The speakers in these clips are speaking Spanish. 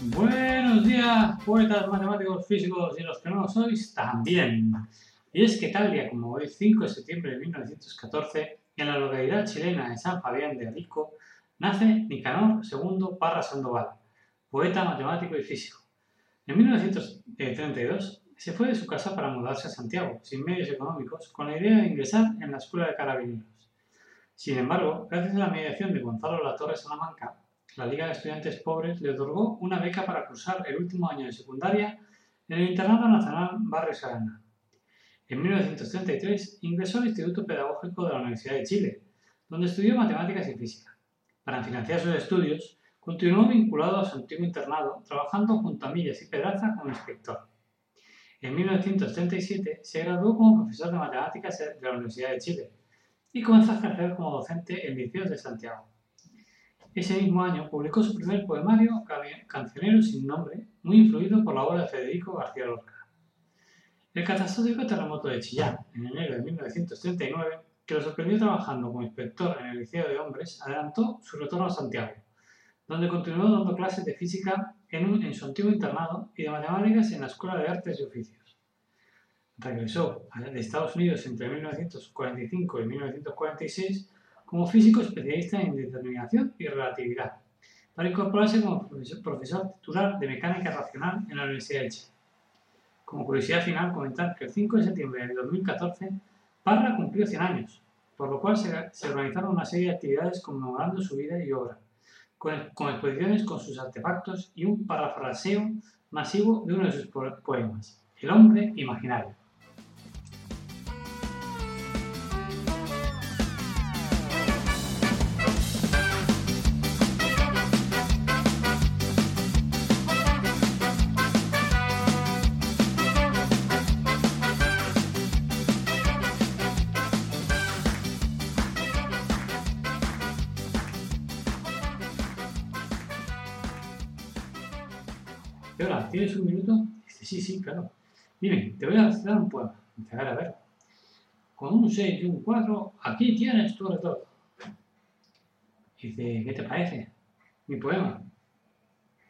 Buenos días, poetas, matemáticos, físicos y los que no lo sois también. Y es que tal día como hoy, 5 de septiembre de 1914, en la localidad chilena de San Fabián de Rico, nace Nicanor II Parra Sandoval, poeta, matemático y físico. En 1932 se fue de su casa para mudarse a Santiago, sin medios económicos, con la idea de ingresar en la Escuela de Carabineros. Sin embargo, gracias a la mediación de Gonzalo Latorre Salamanca, la Liga de Estudiantes Pobres le otorgó una beca para cursar el último año de secundaria en el Internado Nacional Barrio Sarana. En 1933 ingresó al Instituto Pedagógico de la Universidad de Chile, donde estudió matemáticas y física. Para financiar sus estudios, continuó vinculado a su antiguo internado, trabajando junto a Millas y Pedraza como inspector. En 1937 se graduó como profesor de matemáticas de la Universidad de Chile y comenzó a ejercer como docente en liceos de Santiago. Ese mismo año publicó su primer poemario, Cancionero sin nombre, muy influido por la obra de Federico García Lorca. El catastrófico terremoto de Chillán, en enero de 1939, que lo sorprendió trabajando como inspector en el Liceo de Hombres, adelantó su retorno a Santiago, donde continuó dando clases de física en, en su antiguo internado y de matemáticas en la Escuela de Artes y Oficios. Regresó de Estados Unidos entre 1945 y 1946 como físico especialista en determinación y relatividad, para incorporarse como profesor titular de mecánica racional en la Universidad de Chile. Como curiosidad final, comentar que el 5 de septiembre de 2014 Parra cumplió 100 años, por lo cual se, organizaron una serie de actividades conmemorando su vida y obra, con, con exposiciones con sus artefactos y un parafraseo masivo de uno de sus poemas, El hombre imaginario. ¿Qué hora? ¿Tienes un minuto? Dice, sí, sí, claro. Dime, te voy a recitar un poema. Dice, a ver. Con un 6 y un 4, aquí tienes tu retorno. Dice, ¿qué te parece? Mi poema.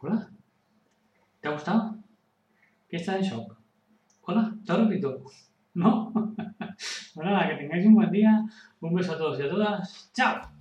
Hola. ¿Te ha gustado? ¿Qué estás en shock? Hola, te repito. ¿No? bueno, nada, que tengáis un buen día. Un beso a todos y a todas. ¡Chao!